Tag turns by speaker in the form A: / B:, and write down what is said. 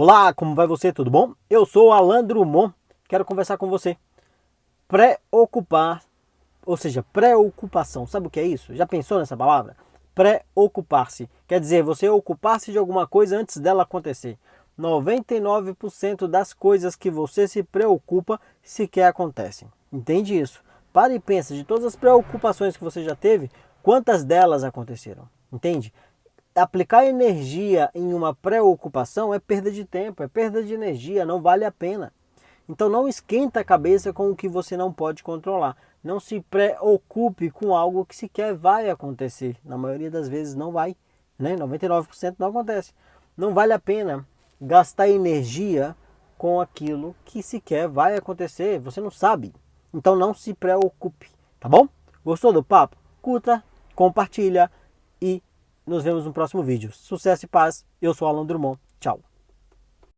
A: Olá, como vai você? Tudo bom? Eu sou Alan Drummond, quero conversar com você. Preocupar, ou seja, preocupação. Sabe o que é isso? Já pensou nessa palavra? Preocupar-se. Quer dizer, você ocupar-se de alguma coisa antes dela acontecer. 99% das coisas que você se preocupa sequer acontecem. Entende isso? Para e pensa de todas as preocupações que você já teve, quantas delas aconteceram? Entende? Aplicar energia em uma preocupação é perda de tempo, é perda de energia, não vale a pena. Então não esquenta a cabeça com o que você não pode controlar. Não se preocupe com algo que sequer vai acontecer. Na maioria das vezes não vai, né? 99% não acontece. Não vale a pena gastar energia com aquilo que sequer vai acontecer. Você não sabe. Então não se preocupe, tá bom? Gostou do papo? Curta, compartilha e nos vemos no próximo vídeo. Sucesso e paz. Eu sou Alan Drummond. Tchau.